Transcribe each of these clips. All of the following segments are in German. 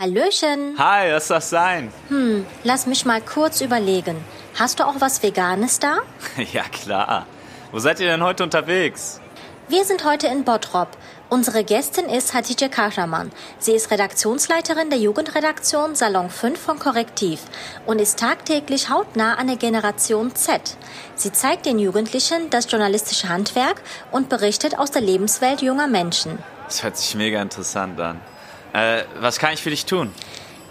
Hallöchen. Hi, was soll das sein? Hm, lass mich mal kurz überlegen. Hast du auch was Veganes da? ja, klar. Wo seid ihr denn heute unterwegs? Wir sind heute in Bottrop. Unsere Gästin ist Hatice Kahraman. Sie ist Redaktionsleiterin der Jugendredaktion Salon 5 von Korrektiv und ist tagtäglich hautnah an der Generation Z. Sie zeigt den Jugendlichen das journalistische Handwerk und berichtet aus der Lebenswelt junger Menschen. Das hört sich mega interessant an. Äh, was kann ich für dich tun?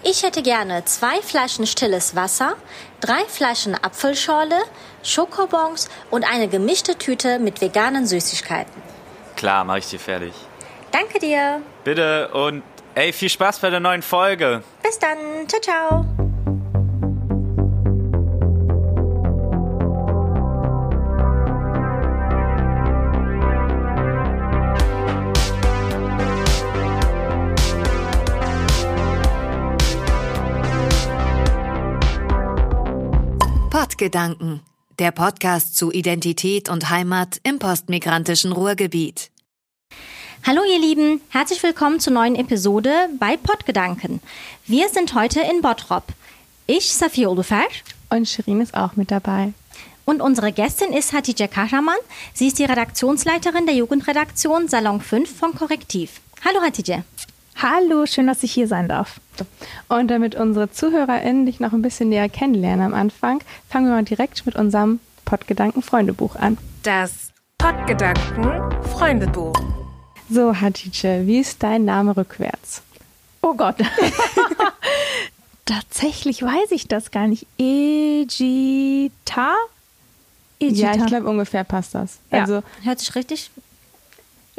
Ich hätte gerne zwei Flaschen stilles Wasser, drei Flaschen Apfelschorle, Schokobons und eine gemischte Tüte mit veganen Süßigkeiten. Klar, mache ich dir fertig. Danke dir. Bitte und ey, viel Spaß bei der neuen Folge. Bis dann. Ciao, ciao. Pottgedanken, der Podcast zu Identität und Heimat im postmigrantischen Ruhrgebiet. Hallo ihr Lieben, herzlich willkommen zur neuen Episode bei Pottgedanken. Wir sind heute in Bottrop. Ich, Safia Ulufer. Und Shirin ist auch mit dabei. Und unsere Gästin ist Hatice Kahraman. Sie ist die Redaktionsleiterin der Jugendredaktion Salon 5 von Korrektiv. Hallo Hatice. Hallo, schön, dass ich hier sein darf. Und damit unsere ZuhörerInnen dich noch ein bisschen näher kennenlernen am Anfang, fangen wir mal direkt mit unserem Pottgedanken-Freundebuch an. Das Pottgedanken-Freundebuch. So, Hatice, wie ist dein Name rückwärts? Oh Gott. Tatsächlich weiß ich das gar nicht. Egita? Ja, ich glaube, ungefähr passt das. Ja. Also, Hört sich richtig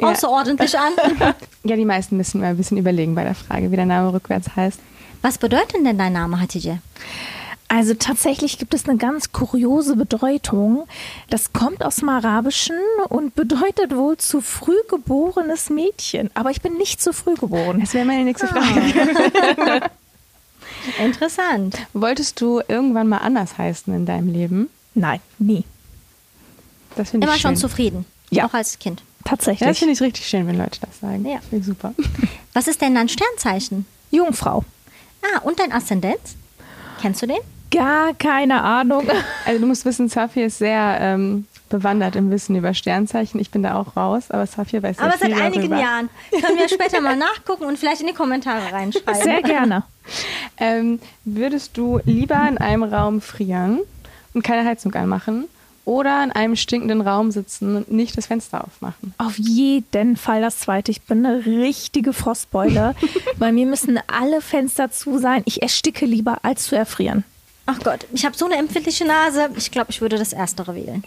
ja. außerordentlich an. ja, die meisten müssen mal ein bisschen überlegen bei der Frage, wie der Name rückwärts heißt. Was bedeutet denn dein Name, Hatice? Also tatsächlich gibt es eine ganz kuriose Bedeutung. Das kommt aus dem Arabischen und bedeutet wohl zu früh geborenes Mädchen. Aber ich bin nicht zu früh geboren. Das wäre meine nächste Frage. Interessant. Wolltest du irgendwann mal anders heißen in deinem Leben? Nein, nie. Das finde ich Immer schon zufrieden. Ja. Auch als Kind. Tatsächlich. Ja, das finde ich richtig schön, wenn Leute das sagen. Ja. Finde ich super. Was ist denn dein Sternzeichen? Jungfrau. Ah, und dein Aszendenz? Kennst du den? Gar keine Ahnung. Also du musst wissen, Safi ist sehr ähm, bewandert im Wissen über Sternzeichen. Ich bin da auch raus, aber Safi weiß sehr Aber seit einigen darüber. Jahren. Können wir später mal nachgucken und vielleicht in die Kommentare reinschreiben. Sehr gerne. Ähm, würdest du lieber in einem Raum frieren und keine Heizung anmachen oder in einem stinkenden Raum sitzen und nicht das Fenster aufmachen? Auf jeden Fall das zweite. Ich bin eine richtige Frostbeule. Bei mir müssen alle Fenster zu sein. Ich ersticke lieber, als zu erfrieren. Ach Gott, ich habe so eine empfindliche Nase. Ich glaube, ich würde das Erstere wählen.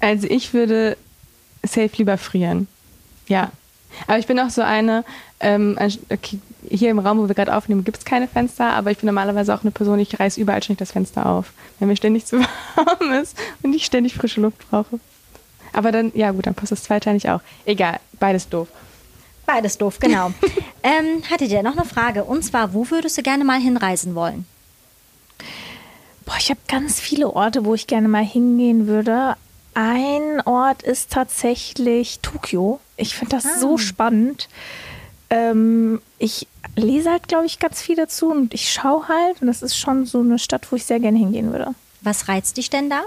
Also ich würde safe lieber frieren. Ja. Aber ich bin auch so eine, ähm, okay, hier im Raum, wo wir gerade aufnehmen, gibt es keine Fenster, aber ich bin normalerweise auch eine Person, ich reiße überall ständig das Fenster auf, wenn mir ständig zu warm ist und ich ständig frische Luft brauche. Aber dann, ja gut, dann passt das zweiteilig auch. Egal, beides doof. Beides doof, genau. ähm, hattet ihr noch eine Frage? Und zwar, wo würdest du gerne mal hinreisen wollen? Boah, ich habe ganz viele Orte, wo ich gerne mal hingehen würde. Ein Ort ist tatsächlich Tokio. Ich finde das Ah. so spannend. Ähm, ich lese halt, glaube ich, ganz viel dazu und ich schaue halt. Und das ist schon so eine Stadt, wo ich sehr gerne hingehen würde. Was reizt dich denn da?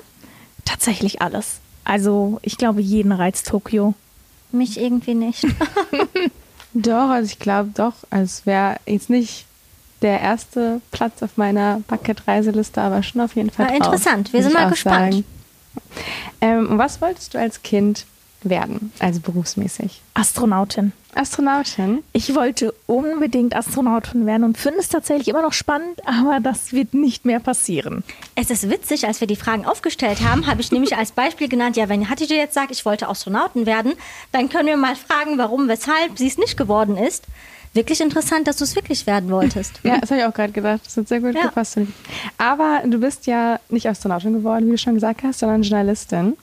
Tatsächlich alles. Also ich glaube, jeden reizt Tokio. Mich irgendwie nicht. Doch, also ich glaube doch, also es wäre jetzt nicht der erste Platz auf meiner Bucket-Reiseliste, aber schon auf jeden Fall Na, drauf, interessant. Wir sind ich mal gespannt. Ähm, was wolltest du als Kind werden, also berufsmäßig? Astronautin. Astronautin? Ich wollte unbedingt Astronautin werden und finde es tatsächlich immer noch spannend, aber das wird nicht mehr passieren. Es ist witzig, als wir die Fragen aufgestellt haben, habe ich nämlich als Beispiel genannt, ja, wenn Hatice jetzt sagt, ich wollte Astronautin werden, dann können wir mal fragen, warum, weshalb sie es nicht geworden ist. Wirklich interessant, dass du es wirklich werden wolltest. Ja, das habe ich auch gerade gedacht. Das hat sehr gut Ja. gepasst. Aber du bist ja nicht Astronautin geworden, wie du schon gesagt hast, sondern Journalistin.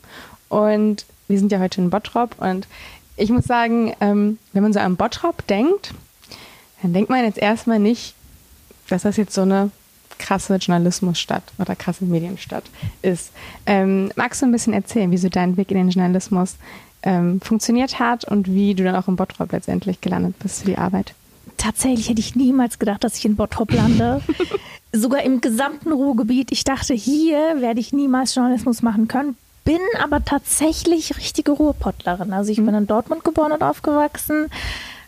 Und wir sind ja heute in Bottrop. Und ich muss sagen, ähm, wenn man so an Bottrop denkt, dann denkt man jetzt erstmal nicht, dass das jetzt so eine krasse Journalismusstadt oder krasse Medienstadt ist. Ähm, magst du ein bisschen erzählen, wie so dein Weg in den Journalismus ähm, funktioniert hat und wie du dann auch in Bottrop letztendlich gelandet bist für die Arbeit? tatsächlich hätte ich niemals gedacht, dass ich in Bottrop lande. Sogar im gesamten Ruhrgebiet. Ich dachte, hier werde ich niemals Journalismus machen können. Bin aber tatsächlich richtige Ruhrpottlerin. Also ich bin in Dortmund geboren und aufgewachsen.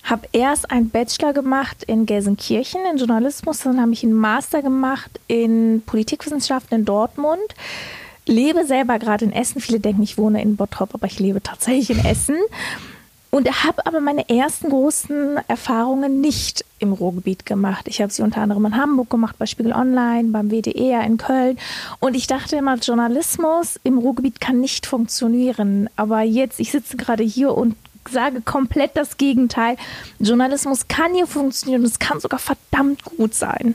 Habe erst einen Bachelor gemacht in Gelsenkirchen in Journalismus, dann habe ich einen Master gemacht in Politikwissenschaften in Dortmund. Lebe selber gerade in Essen. Viele denken, ich wohne in Bottrop, aber ich lebe tatsächlich in Essen. Und habe aber meine ersten großen Erfahrungen nicht im Ruhrgebiet gemacht. Ich habe sie unter anderem in Hamburg gemacht, bei Spiegel Online, beim WDR in Köln. Und ich dachte immer, Journalismus im Ruhrgebiet kann nicht funktionieren. Aber jetzt, ich sitze gerade hier und sage komplett das Gegenteil. Journalismus kann hier funktionieren es kann sogar verdammt gut sein.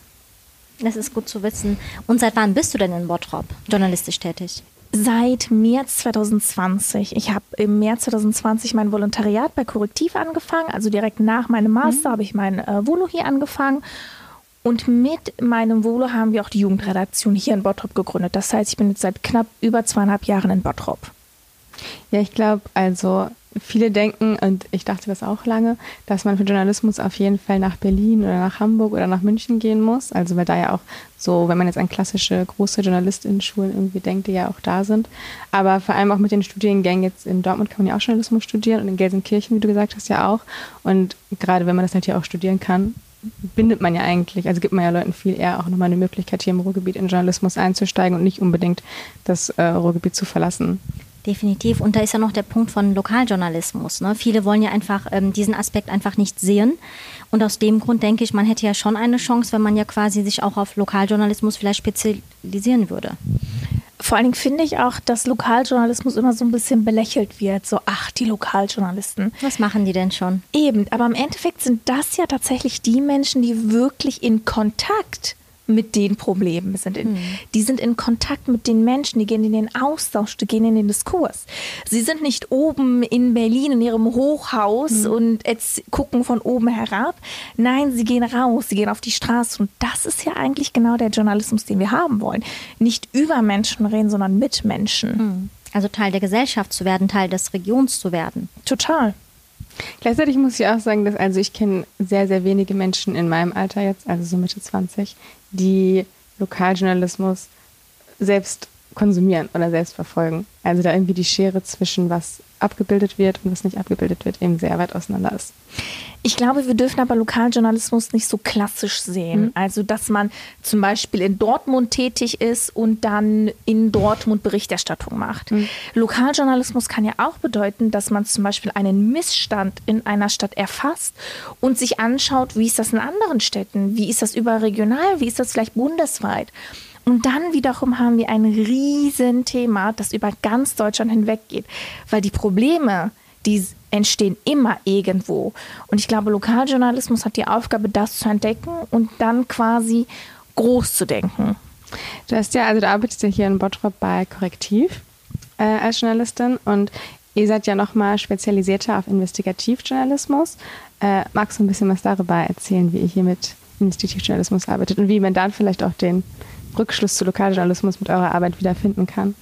Das ist gut zu wissen. Und seit wann bist du denn in Bottrop journalistisch tätig? Seit März 2020. Ich habe im März 2020 mein Volontariat bei Korrektiv angefangen. Also direkt nach meinem Master mhm. habe ich mein äh, Volo hier angefangen. Und mit meinem Volo haben wir auch die Jugendredaktion hier in Bottrop gegründet. Das heißt, ich bin jetzt seit knapp über zweieinhalb Jahren in Bottrop. Ja, ich glaube, also viele denken, und ich dachte das auch lange, dass man für Journalismus auf jeden Fall nach Berlin oder nach Hamburg oder nach München gehen muss. Also weil da ja auch so, wenn man jetzt an klassische große JournalistInnen-Schulen irgendwie denkt, die ja auch da sind. Aber vor allem auch mit den Studiengängen jetzt in Dortmund kann man ja auch Journalismus studieren und in Gelsenkirchen, wie du gesagt hast, ja auch. Und gerade wenn man das halt hier auch studieren kann, bindet man ja eigentlich, also gibt man ja Leuten viel eher auch nochmal eine Möglichkeit, hier im Ruhrgebiet in Journalismus einzusteigen und nicht unbedingt das äh, Ruhrgebiet zu verlassen. Definitiv. Und da ist ja noch der Punkt von Lokaljournalismus. Ne? Viele wollen ja einfach ähm, diesen Aspekt einfach nicht sehen. Und aus dem Grund denke ich, man hätte ja schon eine Chance, wenn man ja quasi sich auch auf Lokaljournalismus vielleicht spezialisieren würde. Vor allen Dingen finde ich auch, dass Lokaljournalismus immer so ein bisschen belächelt wird. So, ach, die Lokaljournalisten. Was machen die denn schon? Eben, aber im Endeffekt sind das ja tatsächlich die Menschen, die wirklich in Kontakt mit den Problemen sind. In, mhm. Die sind in Kontakt mit den Menschen, die gehen in den Austausch, die gehen in den Diskurs. Sie sind nicht oben in Berlin in ihrem Hochhaus mhm. und jetzt gucken von oben herab. Nein, sie gehen raus, sie gehen auf die Straße. Und das ist ja eigentlich genau der Journalismus, den wir haben wollen. Nicht über Menschen reden, sondern mit Menschen. Mhm. Also Teil der Gesellschaft zu werden, Teil des Regions zu werden. Total. Gleichzeitig muss ich auch sagen, dass also ich kenne sehr, sehr wenige Menschen in meinem Alter jetzt, also so Mitte 20, die Lokaljournalismus selbst konsumieren oder selbst verfolgen. Also da irgendwie die Schere zwischen was abgebildet wird und was nicht abgebildet wird, eben sehr weit auseinander ist. Ich glaube, wir dürfen aber Lokaljournalismus nicht so klassisch sehen. Mhm. Also, dass man zum Beispiel in Dortmund tätig ist und dann in Dortmund Berichterstattung macht. Mhm. Lokaljournalismus kann ja auch bedeuten, dass man zum Beispiel einen Missstand in einer Stadt erfasst und sich anschaut, wie ist das in anderen Städten? Wie ist das überregional? Wie ist das vielleicht bundesweit? Und dann wiederum haben wir ein Riesenthema, das über ganz Deutschland hinweg geht, weil die Probleme, die entstehen immer irgendwo. Und ich glaube, Lokaljournalismus hat die Aufgabe, das zu entdecken und dann quasi groß zu denken. Du hast ja, also du arbeitest ja hier in Bottrop bei Korrektiv äh, als Journalistin und ihr seid ja nochmal spezialisierter auf Investigativjournalismus. Äh, magst du ein bisschen was darüber erzählen, wie ihr hier mit Investigativjournalismus arbeitet und wie man dann vielleicht auch den Rückschluss zu Lokaljournalismus mit eurer Arbeit wiederfinden kann?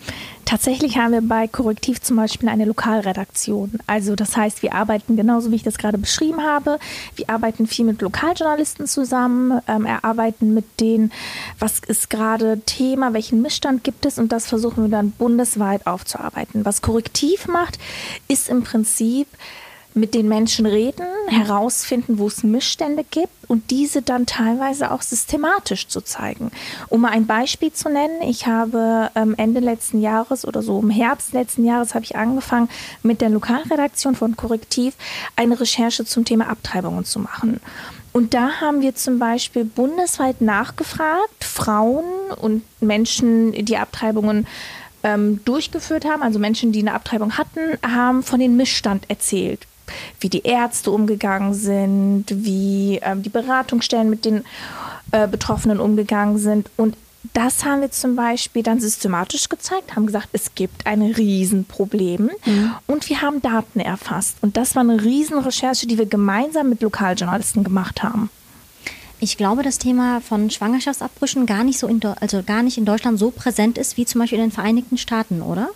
Tatsächlich haben wir bei Korrektiv zum Beispiel eine Lokalredaktion. Also das heißt, wir arbeiten genauso, wie ich das gerade beschrieben habe. Wir arbeiten viel mit Lokaljournalisten zusammen, ähm, erarbeiten mit denen, was ist gerade Thema, welchen Missstand gibt es und das versuchen wir dann bundesweit aufzuarbeiten. Was Korrektiv macht, ist im Prinzip mit den Menschen reden, herausfinden, wo es Missstände gibt und diese dann teilweise auch systematisch zu zeigen. Um mal ein Beispiel zu nennen, ich habe ähm, Ende letzten Jahres oder so im Herbst letzten Jahres habe ich angefangen, mit der Lokalredaktion von Korrektiv eine Recherche zum Thema Abtreibungen zu machen. Und da haben wir zum Beispiel bundesweit nachgefragt, Frauen und Menschen, die Abtreibungen ähm, durchgeführt haben, also Menschen, die eine Abtreibung hatten, haben von den Missstand erzählt wie die Ärzte umgegangen sind, wie ähm, die Beratungsstellen mit den äh, Betroffenen umgegangen sind. Und das haben wir zum Beispiel dann systematisch gezeigt, haben gesagt, es gibt ein Riesenproblem mhm. und wir haben Daten erfasst. Und das war eine Riesenrecherche, die wir gemeinsam mit Lokaljournalisten gemacht haben. Ich glaube, das Thema von Schwangerschaftsabbrüchen gar nicht so in, also gar nicht in Deutschland so präsent ist wie zum Beispiel in den Vereinigten Staaten, oder?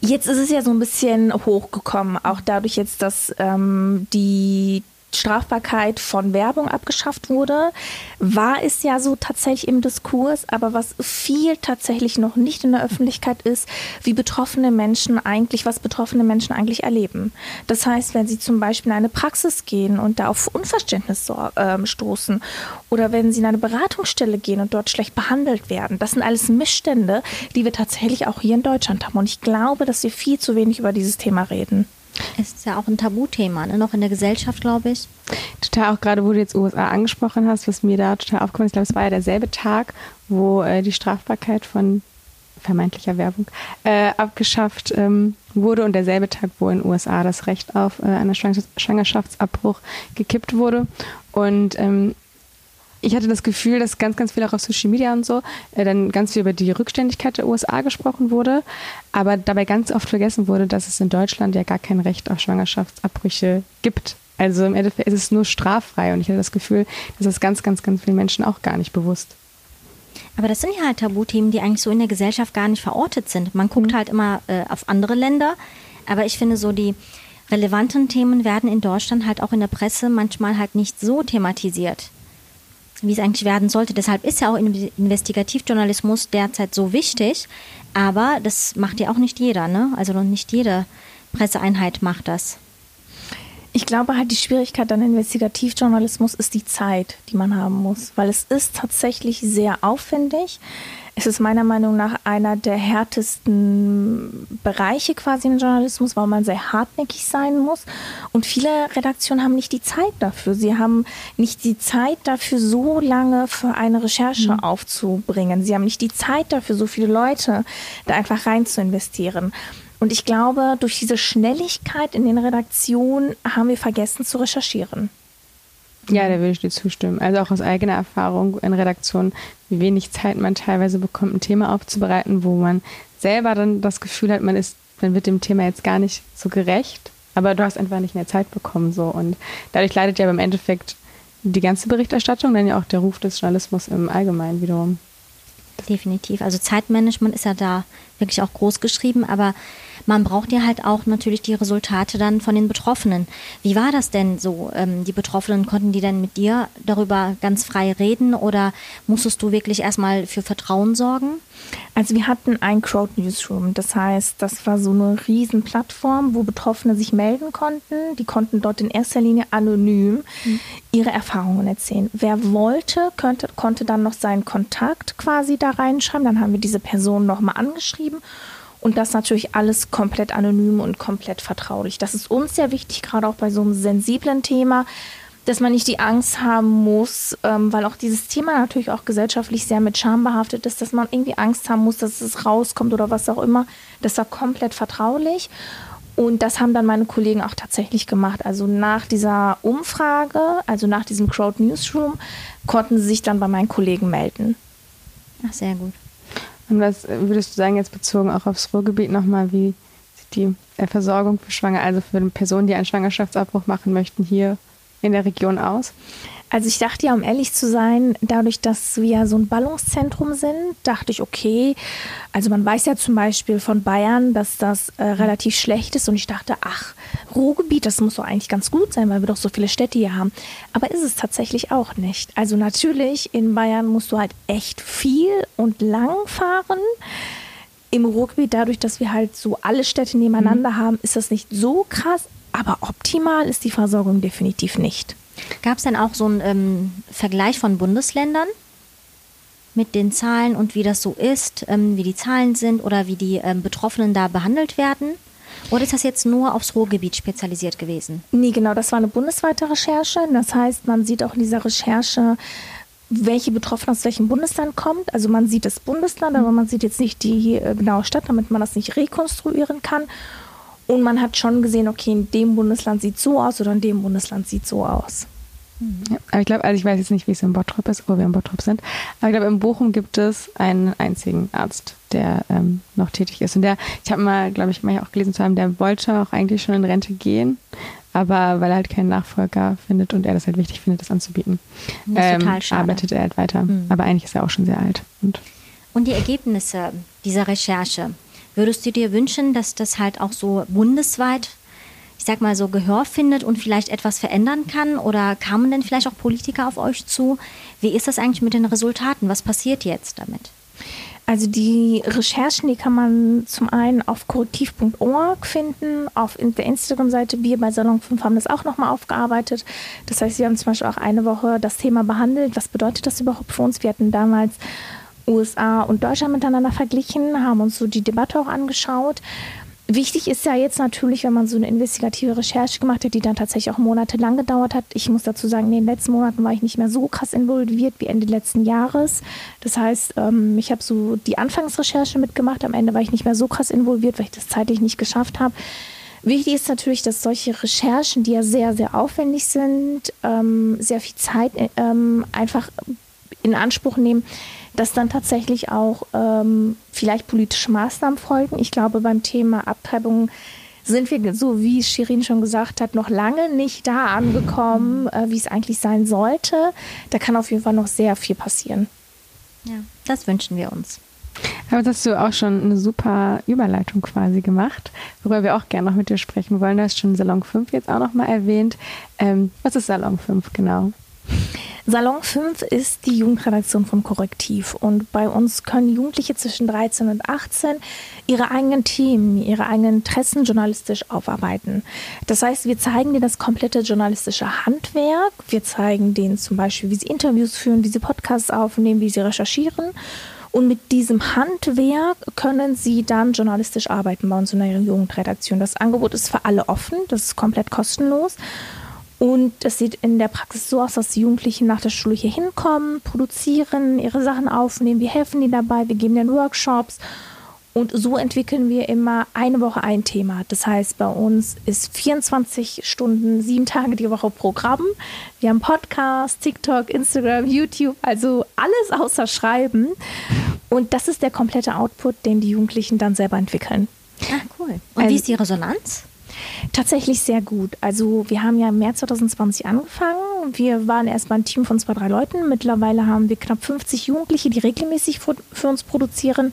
Jetzt ist es ja so ein bisschen hochgekommen, auch dadurch jetzt, dass ähm, die Strafbarkeit von Werbung abgeschafft wurde, war es ja so tatsächlich im Diskurs. Aber was viel tatsächlich noch nicht in der Öffentlichkeit ist, wie betroffene Menschen eigentlich, was betroffene Menschen eigentlich erleben. Das heißt, wenn sie zum Beispiel in eine Praxis gehen und da auf Unverständnis so, äh, stoßen oder wenn sie in eine Beratungsstelle gehen und dort schlecht behandelt werden, das sind alles Missstände, die wir tatsächlich auch hier in Deutschland haben. Und ich glaube, dass wir viel zu wenig über dieses Thema reden. Es ist ja auch ein Tabuthema, ne? noch in der Gesellschaft, glaube ich. Total, auch gerade wo du jetzt USA angesprochen hast, was mir da total aufgekommen ist, ich glaube, es war ja derselbe Tag, wo äh, die Strafbarkeit von vermeintlicher Werbung äh, abgeschafft ähm, wurde und derselbe Tag, wo in den USA das Recht auf äh, einen Schwangerschaftsabbruch gekippt wurde. Und ähm, ich hatte das Gefühl, dass ganz, ganz viel auch auf Social Media und so äh, dann ganz viel über die Rückständigkeit der USA gesprochen wurde, aber dabei ganz oft vergessen wurde, dass es in Deutschland ja gar kein Recht auf Schwangerschaftsabbrüche gibt. Also im Endeffekt ist es nur straffrei und ich hatte das Gefühl, dass das ganz, ganz, ganz vielen Menschen auch gar nicht bewusst. Aber das sind ja halt Tabuthemen, die eigentlich so in der Gesellschaft gar nicht verortet sind. Man guckt mhm. halt immer äh, auf andere Länder, aber ich finde so die relevanten Themen werden in Deutschland halt auch in der Presse manchmal halt nicht so thematisiert wie es eigentlich werden sollte. Deshalb ist ja auch Investigativjournalismus derzeit so wichtig, aber das macht ja auch nicht jeder, ne? Also nicht jede Presseeinheit macht das. Ich glaube halt, die Schwierigkeit an Investigativjournalismus ist die Zeit, die man haben muss, weil es ist tatsächlich sehr aufwendig. Es ist meiner Meinung nach einer der härtesten Bereiche quasi im Journalismus, weil man sehr hartnäckig sein muss. Und viele Redaktionen haben nicht die Zeit dafür. Sie haben nicht die Zeit dafür, so lange für eine Recherche mhm. aufzubringen. Sie haben nicht die Zeit dafür, so viele Leute da einfach rein zu investieren. Und ich glaube, durch diese Schnelligkeit in den Redaktionen haben wir vergessen zu recherchieren. Ja, da würde ich dir zustimmen. Also auch aus eigener Erfahrung in Redaktionen, wie wenig Zeit man teilweise bekommt, ein Thema aufzubereiten, wo man selber dann das Gefühl hat, man ist, man wird dem Thema jetzt gar nicht so gerecht, aber du hast einfach nicht mehr Zeit bekommen so und dadurch leidet ja beim Endeffekt die ganze Berichterstattung, dann ja auch der Ruf des Journalismus im Allgemeinen wiederum. Definitiv. Also Zeitmanagement ist ja da wirklich auch groß geschrieben, aber man braucht ja halt auch natürlich die Resultate dann von den Betroffenen. Wie war das denn so? Ähm, die Betroffenen konnten die denn mit dir darüber ganz frei reden oder musstest du wirklich erstmal für Vertrauen sorgen? Also wir hatten ein Crowd Newsroom, das heißt, das war so eine Riesenplattform, wo Betroffene sich melden konnten. Die konnten dort in erster Linie anonym mhm. ihre Erfahrungen erzählen. Wer wollte, könnte, konnte dann noch seinen Kontakt quasi da reinschreiben. Dann haben wir diese Person nochmal angeschrieben und das natürlich alles komplett anonym und komplett vertraulich. Das ist uns sehr wichtig, gerade auch bei so einem sensiblen Thema, dass man nicht die Angst haben muss, ähm, weil auch dieses Thema natürlich auch gesellschaftlich sehr mit Scham behaftet ist, dass man irgendwie Angst haben muss, dass es rauskommt oder was auch immer. Das war komplett vertraulich. Und das haben dann meine Kollegen auch tatsächlich gemacht. Also nach dieser Umfrage, also nach diesem Crowd Newsroom, konnten sie sich dann bei meinen Kollegen melden. Ach, sehr gut. Und was würdest du sagen, jetzt bezogen auch aufs Ruhrgebiet nochmal, wie sieht die äh, Versorgung für Schwanger, also für Personen, die einen Schwangerschaftsabbruch machen möchten, hier in der Region aus? Also ich dachte ja, um ehrlich zu sein, dadurch, dass wir so ein Ballungszentrum sind, dachte ich, okay, also man weiß ja zum Beispiel von Bayern, dass das äh, relativ schlecht ist und ich dachte, ach, Ruhrgebiet, das muss doch eigentlich ganz gut sein, weil wir doch so viele Städte hier haben. Aber ist es tatsächlich auch nicht. Also natürlich, in Bayern musst du halt echt viel und lang fahren. Im Ruhrgebiet, dadurch, dass wir halt so alle Städte nebeneinander mhm. haben, ist das nicht so krass, aber optimal ist die Versorgung definitiv nicht. Gab es denn auch so einen ähm, Vergleich von Bundesländern mit den Zahlen und wie das so ist, ähm, wie die Zahlen sind oder wie die ähm, Betroffenen da behandelt werden? Oder ist das jetzt nur aufs Ruhrgebiet spezialisiert gewesen? Nee, genau, das war eine bundesweite Recherche. Das heißt, man sieht auch in dieser Recherche, welche Betroffene aus welchem Bundesland kommt. Also man sieht das Bundesland, aber man sieht jetzt nicht die äh, genaue Stadt, damit man das nicht rekonstruieren kann. Und man hat schon gesehen, okay, in dem Bundesland sieht so aus oder in dem Bundesland sieht so aus. Ja, aber ich glaube, also ich weiß jetzt nicht, wie es in Bottrop ist, wo wir in Bottrop sind. Aber ich glaube, in Bochum gibt es einen einzigen Arzt, der ähm, noch tätig ist. Und der, ich habe mal, glaube ich, mal auch gelesen zu haben, der wollte auch eigentlich schon in Rente gehen, aber weil er halt keinen Nachfolger findet und er das halt wichtig findet, das anzubieten, das ähm, total schade. arbeitet er halt weiter. Mhm. Aber eigentlich ist er auch schon sehr alt. Und, und die Ergebnisse dieser Recherche, Würdest du dir wünschen, dass das halt auch so bundesweit, ich sag mal so, Gehör findet und vielleicht etwas verändern kann? Oder kamen denn vielleicht auch Politiker auf euch zu? Wie ist das eigentlich mit den Resultaten? Was passiert jetzt damit? Also die Recherchen, die kann man zum einen auf korrektiv.org finden, auf der Instagram-Seite. Wir bei Salon 5 haben das auch nochmal aufgearbeitet. Das heißt, wir haben zum Beispiel auch eine Woche das Thema behandelt. Was bedeutet das überhaupt für uns? Wir hatten damals USA und Deutschland miteinander verglichen, haben uns so die Debatte auch angeschaut. Wichtig ist ja jetzt natürlich, wenn man so eine investigative Recherche gemacht hat, die dann tatsächlich auch monatelang gedauert hat. Ich muss dazu sagen, in den letzten Monaten war ich nicht mehr so krass involviert wie Ende letzten Jahres. Das heißt, ähm, ich habe so die Anfangsrecherche mitgemacht. Am Ende war ich nicht mehr so krass involviert, weil ich das zeitlich nicht geschafft habe. Wichtig ist natürlich, dass solche Recherchen, die ja sehr, sehr aufwendig sind, ähm, sehr viel Zeit ähm, einfach in Anspruch nehmen, dass dann tatsächlich auch ähm, vielleicht politische Maßnahmen folgen. Ich glaube, beim Thema Abtreibung sind wir, so wie Shirin schon gesagt hat, noch lange nicht da angekommen, äh, wie es eigentlich sein sollte. Da kann auf jeden Fall noch sehr viel passieren. Ja, das wünschen wir uns. Aber das hast du auch schon eine super Überleitung quasi gemacht, worüber wir auch gerne noch mit dir sprechen wollen. Du hast schon Salon 5 jetzt auch noch mal erwähnt. Ähm, was ist Salon 5 genau? Salon 5 ist die Jugendredaktion von Korrektiv und bei uns können Jugendliche zwischen 13 und 18 ihre eigenen Themen, ihre eigenen Interessen journalistisch aufarbeiten. Das heißt, wir zeigen denen das komplette journalistische Handwerk. Wir zeigen denen zum Beispiel, wie sie Interviews führen, wie sie Podcasts aufnehmen, wie sie recherchieren. Und mit diesem Handwerk können Sie dann journalistisch arbeiten bei uns in der Jugendredaktion. Das Angebot ist für alle offen, das ist komplett kostenlos. Und es sieht in der Praxis so aus, dass die Jugendlichen nach der Schule hier hinkommen, produzieren, ihre Sachen aufnehmen. Wir helfen ihnen dabei, wir geben den Workshops. Und so entwickeln wir immer eine Woche ein Thema. Das heißt, bei uns ist 24 Stunden, sieben Tage die Woche Programm. Wir haben Podcasts, TikTok, Instagram, YouTube, also alles außer Schreiben. Und das ist der komplette Output, den die Jugendlichen dann selber entwickeln. Ah, cool. Und also, wie ist die Resonanz? Tatsächlich sehr gut. Also wir haben ja im März 2020 angefangen. Wir waren erstmal ein Team von zwei, drei Leuten. Mittlerweile haben wir knapp 50 Jugendliche, die regelmäßig für uns produzieren.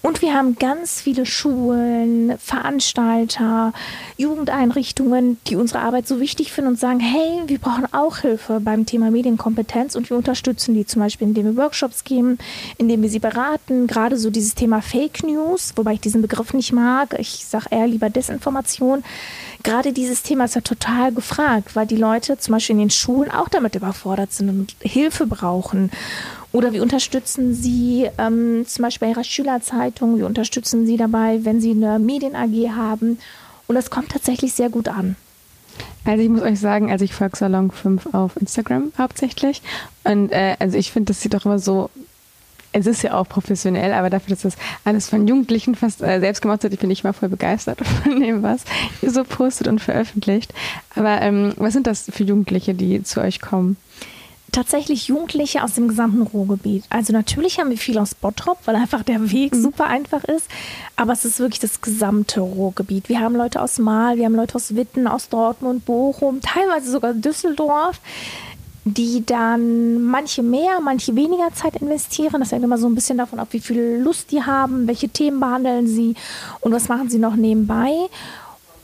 Und wir haben ganz viele Schulen, Veranstalter, Jugendeinrichtungen, die unsere Arbeit so wichtig finden und sagen, hey, wir brauchen auch Hilfe beim Thema Medienkompetenz und wir unterstützen die zum Beispiel, indem wir Workshops geben, indem wir sie beraten, gerade so dieses Thema Fake News, wobei ich diesen Begriff nicht mag, ich sage eher lieber Desinformation. Gerade dieses Thema ist ja total gefragt, weil die Leute zum Beispiel in den Schulen auch damit überfordert sind und Hilfe brauchen. Oder wir unterstützen sie ähm, zum Beispiel bei ihrer Schülerzeitung, wir unterstützen sie dabei, wenn sie eine Medien-AG haben. Und das kommt tatsächlich sehr gut an. Also ich muss euch sagen, also ich folge Salon 5 auf Instagram hauptsächlich. Und äh, also ich finde, das sieht doch immer so, es ist ja auch professionell, aber dafür, dass das alles von Jugendlichen fast äh, selbst gemacht wird, ich bin nicht mal voll begeistert von dem, was ihr so postet und veröffentlicht. Aber ähm, was sind das für Jugendliche, die zu euch kommen? tatsächlich Jugendliche aus dem gesamten Ruhrgebiet. Also natürlich haben wir viel aus Bottrop, weil einfach der Weg mhm. super einfach ist. Aber es ist wirklich das gesamte Ruhrgebiet. Wir haben Leute aus Mahl, wir haben Leute aus Witten, aus Dortmund, Bochum, teilweise sogar Düsseldorf die dann manche mehr, manche weniger Zeit investieren. Das hängt immer so ein bisschen davon ab, wie viel Lust die haben, welche Themen behandeln sie und was machen sie noch nebenbei.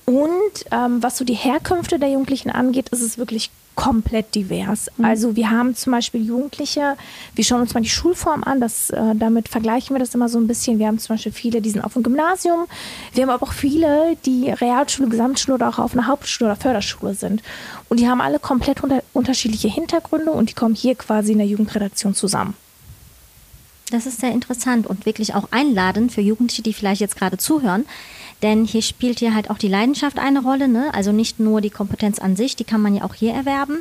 Und ähm, was so die Herkünfte der Jugendlichen angeht, ist es wirklich komplett divers. Mhm. Also wir haben zum Beispiel Jugendliche, wir schauen uns mal die Schulform an, das, äh, damit vergleichen wir das immer so ein bisschen. Wir haben zum Beispiel viele, die sind auf dem Gymnasium, wir haben aber auch viele, die Realschule, Gesamtschule oder auch auf einer Hauptschule oder Förderschule sind. Und die haben alle komplett unter unterschiedliche Hintergründe und die kommen hier quasi in der Jugendredaktion zusammen. Das ist sehr interessant und wirklich auch einladend für Jugendliche, die vielleicht jetzt gerade zuhören. Denn hier spielt ja halt auch die Leidenschaft eine Rolle. Ne? Also nicht nur die Kompetenz an sich, die kann man ja auch hier erwerben,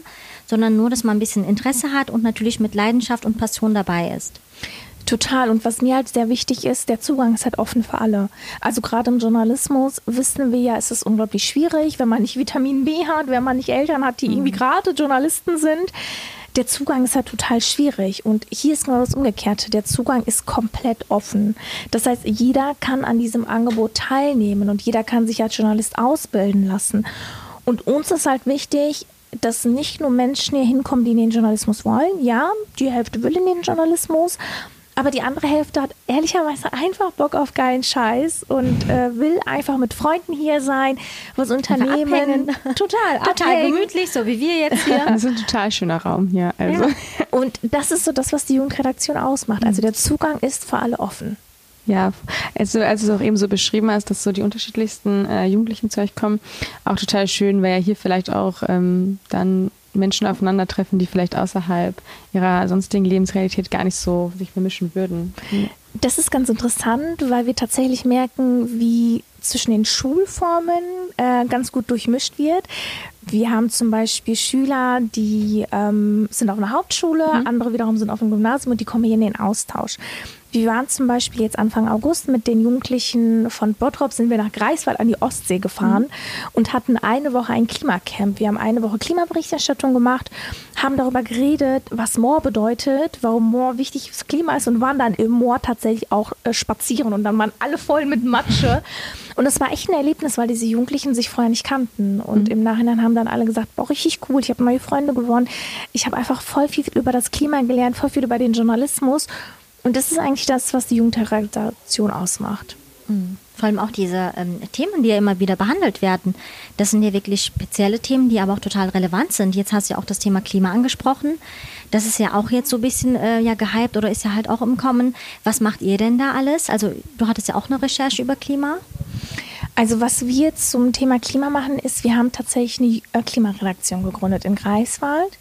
sondern nur, dass man ein bisschen Interesse hat und natürlich mit Leidenschaft und Passion dabei ist. Total. Und was mir halt sehr wichtig ist, der Zugang ist halt offen für alle. Also gerade im Journalismus wissen wir ja, es ist unglaublich schwierig, wenn man nicht Vitamin B hat, wenn man nicht Eltern hat, die mhm. irgendwie gerade Journalisten sind der Zugang ist halt total schwierig. Und hier ist genau das Umgekehrte. Der Zugang ist komplett offen. Das heißt, jeder kann an diesem Angebot teilnehmen und jeder kann sich als Journalist ausbilden lassen. Und uns ist halt wichtig, dass nicht nur Menschen hier hinkommen, die in den Journalismus wollen. Ja, die Hälfte will in den Journalismus. Aber die andere Hälfte hat ehrlicherweise einfach Bock auf geilen Scheiß und äh, will einfach mit Freunden hier sein, was unternehmen. abhängen. Total, Total abhängen. gemütlich, so wie wir jetzt hier. Das ist ein total schöner Raum hier. Also. Ja. Und das ist so das, was die Jugendredaktion ausmacht. Also der Zugang ist für alle offen. Ja, also als du es auch eben so beschrieben hast, dass so die unterschiedlichsten äh, Jugendlichen zu euch kommen, auch total schön, weil ja hier vielleicht auch ähm, dann Menschen aufeinandertreffen, die vielleicht außerhalb ihrer sonstigen Lebensrealität gar nicht so sich vermischen würden. Das ist ganz interessant, weil wir tatsächlich merken, wie zwischen den Schulformen äh, ganz gut durchmischt wird. Wir haben zum Beispiel Schüler, die ähm, sind auf einer Hauptschule, andere wiederum sind auf einem Gymnasium und die kommen hier in den Austausch. Wir waren zum Beispiel jetzt Anfang August mit den Jugendlichen von Bottrop, sind wir nach Greifswald an die Ostsee gefahren und hatten eine Woche ein Klimacamp. Wir haben eine Woche Klimaberichterstattung gemacht, haben darüber geredet, was Moor bedeutet, warum Moor wichtig fürs Klima ist und waren dann im Moor tatsächlich auch äh, spazieren und dann waren alle voll mit Matsche. Und es war echt ein Erlebnis, weil diese Jugendlichen sich vorher nicht kannten. Und im Nachhinein haben dann alle gesagt, boah, richtig cool, ich habe neue Freunde gewonnen. Ich habe einfach voll viel über das Klima gelernt, voll viel über den Journalismus. Und das ist eigentlich das, was die Jugendredaktion ausmacht. Vor allem auch diese ähm, Themen, die ja immer wieder behandelt werden. Das sind ja wirklich spezielle Themen, die aber auch total relevant sind. Jetzt hast du ja auch das Thema Klima angesprochen. Das ist ja auch jetzt so ein bisschen äh, ja gehypt oder ist ja halt auch im Kommen. Was macht ihr denn da alles? Also du hattest ja auch eine Recherche über Klima. Also was wir zum Thema Klima machen, ist, wir haben tatsächlich eine äh, Klimaredaktion gegründet in Greifswald.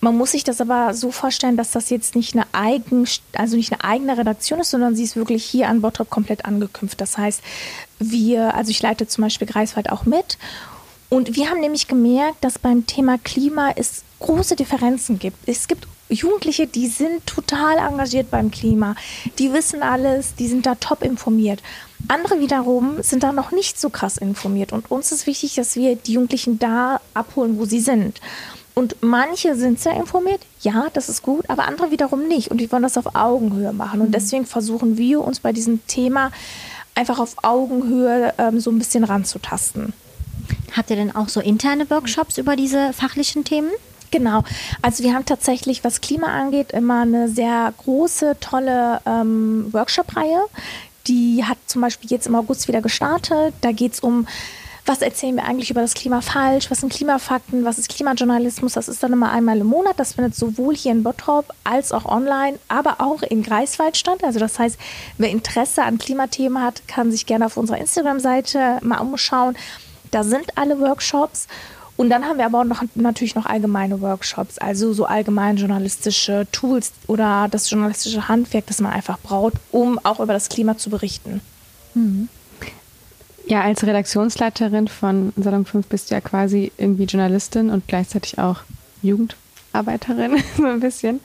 Man muss sich das aber so vorstellen, dass das jetzt nicht eine, eigen, also nicht eine eigene Redaktion ist, sondern sie ist wirklich hier an Bottrop komplett angeknüpft. Das heißt, wir, also ich leite zum Beispiel Greifswald auch mit. Und wir haben nämlich gemerkt, dass beim Thema Klima es große Differenzen gibt. Es gibt Jugendliche, die sind total engagiert beim Klima. Die wissen alles, die sind da top informiert. Andere wiederum sind da noch nicht so krass informiert. Und uns ist wichtig, dass wir die Jugendlichen da abholen, wo sie sind. Und manche sind sehr informiert, ja, das ist gut, aber andere wiederum nicht. Und wir wollen das auf Augenhöhe machen. Und deswegen versuchen wir uns bei diesem Thema einfach auf Augenhöhe ähm, so ein bisschen ranzutasten. Habt ihr denn auch so interne Workshops über diese fachlichen Themen? Genau. Also wir haben tatsächlich, was Klima angeht, immer eine sehr große, tolle ähm, Workshop-Reihe. Die hat zum Beispiel jetzt im August wieder gestartet. Da geht es um was erzählen wir eigentlich über das Klima falsch, was sind Klimafakten, was ist Klimajournalismus, das ist dann immer einmal im Monat, das findet sowohl hier in Bottrop als auch online, aber auch in Greifswald statt. Also das heißt, wer Interesse an Klimathemen hat, kann sich gerne auf unserer Instagram-Seite mal umschauen. Da sind alle Workshops. Und dann haben wir aber auch noch, natürlich noch allgemeine Workshops, also so allgemein journalistische Tools oder das journalistische Handwerk, das man einfach braucht, um auch über das Klima zu berichten. Ja, als Redaktionsleiterin von Salon 5 bist du ja quasi irgendwie Journalistin und gleichzeitig auch Jugendarbeiterin, so ein bisschen.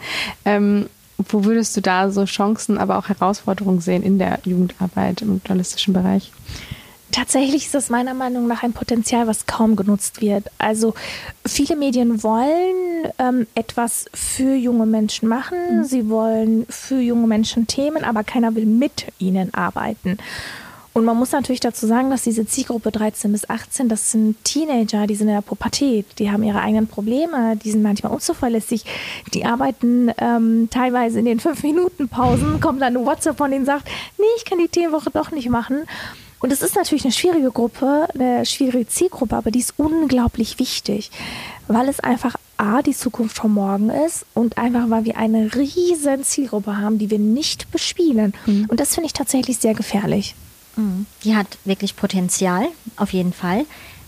Ähm, wo würdest du da so Chancen, aber auch Herausforderungen sehen in der Jugendarbeit im journalistischen Bereich? Tatsächlich ist das meiner Meinung nach ein Potenzial, was kaum genutzt wird. Also viele Medien wollen ähm, etwas für junge Menschen machen. Sie wollen für junge Menschen Themen, aber keiner will mit ihnen arbeiten. Und man muss natürlich dazu sagen, dass diese Zielgruppe 13 bis 18, das sind Teenager, die sind in der Pubertät, die haben ihre eigenen Probleme, die sind manchmal unzuverlässig, die arbeiten ähm, teilweise in den 5-Minuten-Pausen, kommt dann ein WhatsApp von denen sagt, nee, ich kann die Themenwoche doch nicht machen. Und es ist natürlich eine schwierige Gruppe, eine schwierige Zielgruppe, aber die ist unglaublich wichtig, weil es einfach A, die Zukunft von morgen ist und einfach, weil wir eine riesen Zielgruppe haben, die wir nicht bespielen. Und das finde ich tatsächlich sehr gefährlich. Die hat wirklich Potenzial, auf jeden Fall.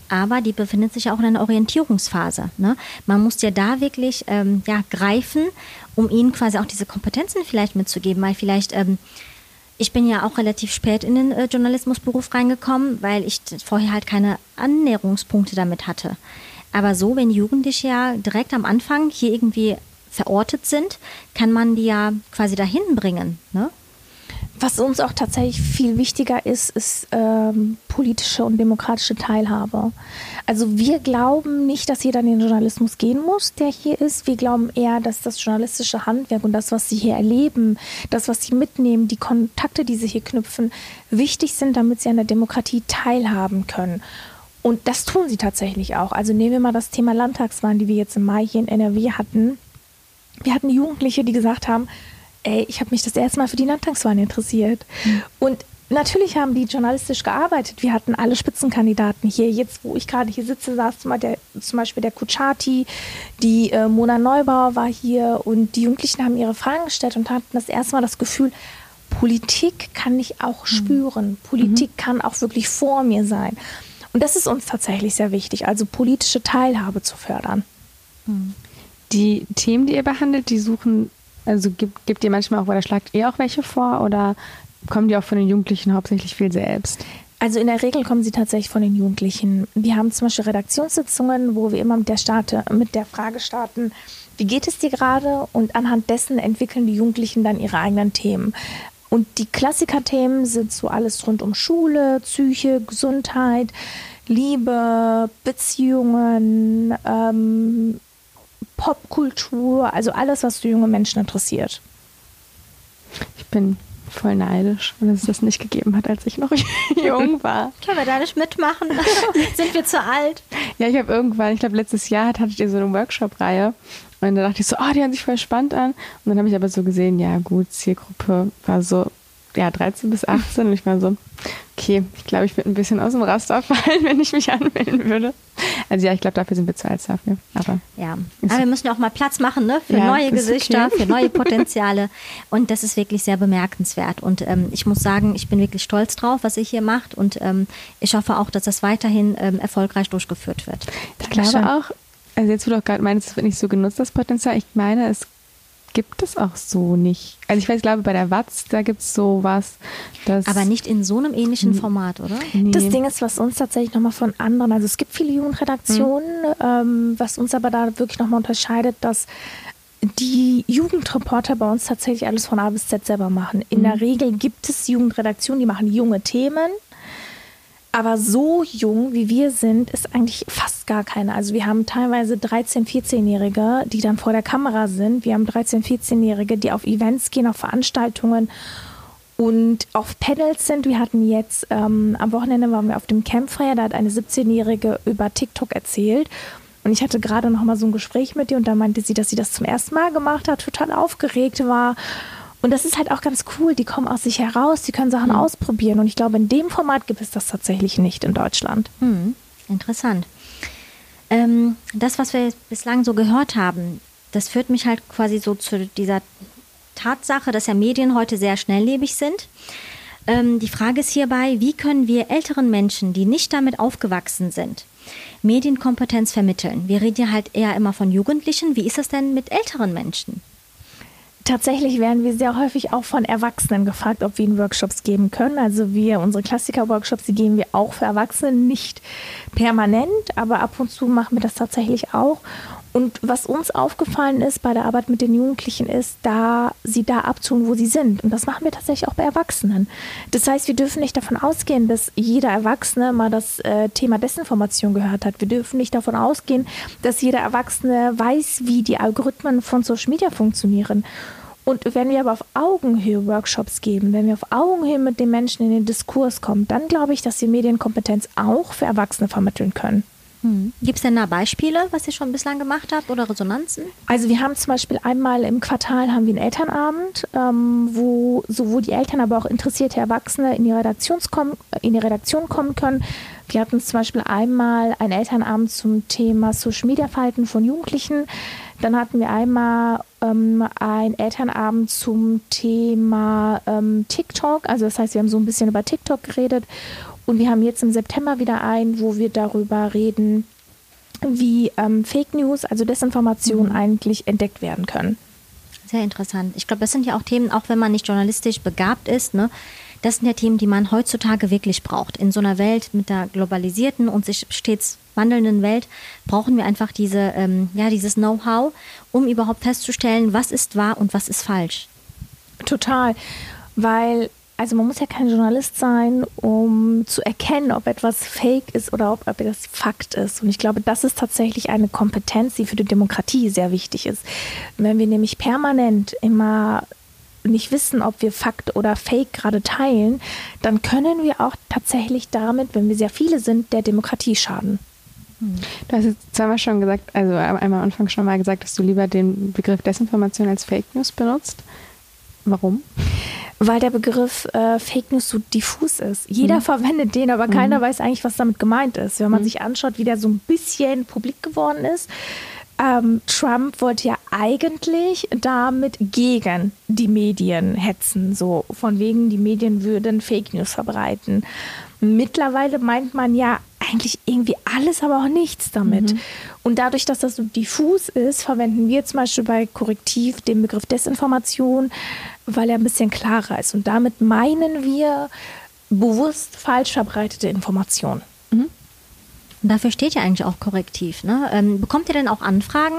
Aber die befindet sich auch in einer Orientierungsphase. Ne? Man muss ja da wirklich ähm, ja, greifen, um ihnen quasi auch diese Kompetenzen vielleicht mitzugeben, weil vielleicht, ähm, ich bin ja auch relativ spät in den äh, Journalismusberuf reingekommen, weil ich vorher halt keine Annäherungspunkte damit hatte. Aber so, wenn Jugendliche ja direkt am Anfang hier irgendwie verortet sind, kann man die ja quasi dahin bringen. Ne? Was uns auch tatsächlich viel wichtiger ist, ist ähm, politische und demokratische Teilhabe. Also wir glauben nicht, dass jeder in den Journalismus gehen muss, der hier ist. Wir glauben eher, dass das journalistische Handwerk und das, was sie hier erleben, das, was sie mitnehmen, die Kontakte, die sie hier knüpfen, wichtig sind, damit sie an der Demokratie teilhaben können. Und das tun sie tatsächlich auch. Also nehmen wir mal das Thema Landtagswahlen, die wir jetzt im Mai hier in NRW hatten. Wir hatten Jugendliche, die gesagt haben, ey, ich habe mich das erste Mal für die Landtagswahlen interessiert. Mhm. Und Natürlich haben die journalistisch gearbeitet. Wir hatten alle Spitzenkandidaten hier. Jetzt, wo ich gerade hier sitze, saß zum, der, zum Beispiel der Kuchati, die äh, Mona Neubauer war hier und die Jugendlichen haben ihre Fragen gestellt und hatten das erste Mal das Gefühl, Politik kann ich auch mhm. spüren. Politik mhm. kann auch wirklich vor mir sein. Und das ist uns tatsächlich sehr wichtig, also politische Teilhabe zu fördern. Mhm. Die Themen, die ihr behandelt, die suchen, also gibt, gibt ihr manchmal auch oder schlagt ihr auch welche vor oder kommen die auch von den Jugendlichen hauptsächlich viel selbst? Also in der Regel kommen sie tatsächlich von den Jugendlichen. Wir haben zum Beispiel Redaktionssitzungen, wo wir immer mit der, Starte, mit der Frage starten, wie geht es dir gerade? Und anhand dessen entwickeln die Jugendlichen dann ihre eigenen Themen. Und die Klassikerthemen sind so alles rund um Schule, Psyche, Gesundheit, Liebe, Beziehungen, ähm, Popkultur, also alles, was junge Menschen interessiert. Ich bin voll neidisch, dass es das nicht gegeben hat, als ich noch jung war. Können wir da nicht mitmachen? Sind wir zu alt? Ja, ich habe irgendwann, ich glaube letztes Jahr hattet ihr so eine Workshop-Reihe und da dachte ich so, oh, die hören sich voll spannend an. Und dann habe ich aber so gesehen, ja gut, Zielgruppe war so ja, 13 bis 18 und ich war so, okay, ich glaube, ich würde ein bisschen aus dem Raster fallen, wenn ich mich anmelden würde. Also ja, ich glaube, dafür sind wir zu alt dafür. Aber ja, aber wir müssen ja auch mal Platz machen ne? für ja, neue Gesichter, okay. für neue Potenziale. Und das ist wirklich sehr bemerkenswert. Und ähm, ich muss sagen, ich bin wirklich stolz drauf, was ihr hier macht. Und ähm, ich hoffe auch, dass das weiterhin ähm, erfolgreich durchgeführt wird. Ich glaube auch, also jetzt, wo du auch gerade meinst, es wird nicht so genutzt, das Potenzial. Ich meine, es gibt es auch so nicht. Also ich weiß, ich glaube, bei der Watz, da gibt es sowas. Aber nicht in so einem ähnlichen Format, oder? Nee. Das Ding ist, was uns tatsächlich nochmal von anderen, also es gibt viele Jugendredaktionen, mhm. ähm, was uns aber da wirklich nochmal unterscheidet, dass die Jugendreporter bei uns tatsächlich alles von A bis Z selber machen. In mhm. der Regel gibt es Jugendredaktionen, die machen junge Themen aber so jung, wie wir sind, ist eigentlich fast gar keine. Also wir haben teilweise 13-, 14-Jährige, die dann vor der Kamera sind. Wir haben 13-, 14-Jährige, die auf Events gehen, auf Veranstaltungen und auf Panels sind. Wir hatten jetzt, ähm, am Wochenende waren wir auf dem Campfire, da hat eine 17-Jährige über TikTok erzählt. Und ich hatte gerade noch mal so ein Gespräch mit ihr und da meinte sie, dass sie das zum ersten Mal gemacht hat, total aufgeregt war und das ist halt auch ganz cool. Die kommen aus sich heraus, die können Sachen mhm. ausprobieren. Und ich glaube, in dem Format gibt es das tatsächlich nicht in Deutschland. Mhm. Interessant. Ähm, das, was wir bislang so gehört haben, das führt mich halt quasi so zu dieser Tatsache, dass ja Medien heute sehr schnelllebig sind. Ähm, die Frage ist hierbei, wie können wir älteren Menschen, die nicht damit aufgewachsen sind, Medienkompetenz vermitteln? Wir reden ja halt eher immer von Jugendlichen. Wie ist es denn mit älteren Menschen? Tatsächlich werden wir sehr häufig auch von Erwachsenen gefragt, ob wir ihnen Workshops geben können. Also wir, unsere Klassiker-Workshops, die geben wir auch für Erwachsene, nicht permanent, aber ab und zu machen wir das tatsächlich auch. Und was uns aufgefallen ist bei der Arbeit mit den Jugendlichen ist, da sie da abtun, wo sie sind. Und das machen wir tatsächlich auch bei Erwachsenen. Das heißt, wir dürfen nicht davon ausgehen, dass jeder Erwachsene mal das äh, Thema Desinformation gehört hat. Wir dürfen nicht davon ausgehen, dass jeder Erwachsene weiß, wie die Algorithmen von Social Media funktionieren. Und wenn wir aber auf Augenhöhe Workshops geben, wenn wir auf Augenhöhe mit den Menschen in den Diskurs kommen, dann glaube ich, dass wir Medienkompetenz auch für Erwachsene vermitteln können. Hm. Gibt es denn da Beispiele, was ihr schon bislang gemacht habt oder Resonanzen? Also wir haben zum Beispiel einmal im Quartal haben wir einen Elternabend, ähm, wo sowohl die Eltern, aber auch interessierte Erwachsene in die, Redaktions in die Redaktion kommen können. Wir hatten zum Beispiel einmal einen Elternabend zum Thema Social Media Verhalten von Jugendlichen. Dann hatten wir einmal ähm, einen Elternabend zum Thema ähm, TikTok. Also das heißt, wir haben so ein bisschen über TikTok geredet. Und wir haben jetzt im September wieder einen, wo wir darüber reden, wie ähm, Fake News, also Desinformation mhm. eigentlich entdeckt werden können. Sehr interessant. Ich glaube, das sind ja auch Themen, auch wenn man nicht journalistisch begabt ist, ne? Das sind ja Themen, die man heutzutage wirklich braucht. In so einer Welt mit der globalisierten und sich stets wandelnden Welt brauchen wir einfach diese, ähm, ja, dieses Know-how, um überhaupt festzustellen, was ist wahr und was ist falsch. Total, weil also man muss ja kein Journalist sein, um zu erkennen, ob etwas Fake ist oder ob, ob etwas Fakt ist. Und ich glaube, das ist tatsächlich eine Kompetenz, die für die Demokratie sehr wichtig ist. Wenn wir nämlich permanent immer nicht wissen, ob wir Fakt oder Fake gerade teilen, dann können wir auch tatsächlich damit, wenn wir sehr viele sind, der Demokratie schaden. Du hast jetzt zweimal schon gesagt, also einmal am Anfang schon mal gesagt, dass du lieber den Begriff Desinformation als Fake News benutzt. Warum? Weil der Begriff äh, Fake News so diffus ist. Jeder mhm. verwendet den, aber keiner mhm. weiß eigentlich, was damit gemeint ist. Wenn man mhm. sich anschaut, wie der so ein bisschen publik geworden ist, ähm, Trump wollte ja eigentlich damit gegen die Medien hetzen, so von wegen, die Medien würden Fake News verbreiten. Mittlerweile meint man ja eigentlich irgendwie alles, aber auch nichts damit. Mhm. Und dadurch, dass das so diffus ist, verwenden wir zum Beispiel bei Korrektiv den Begriff Desinformation, weil er ein bisschen klarer ist. Und damit meinen wir bewusst falsch verbreitete Informationen. Mhm. Dafür steht ja eigentlich auch Korrektiv. Ne? Ähm, bekommt ihr denn auch Anfragen,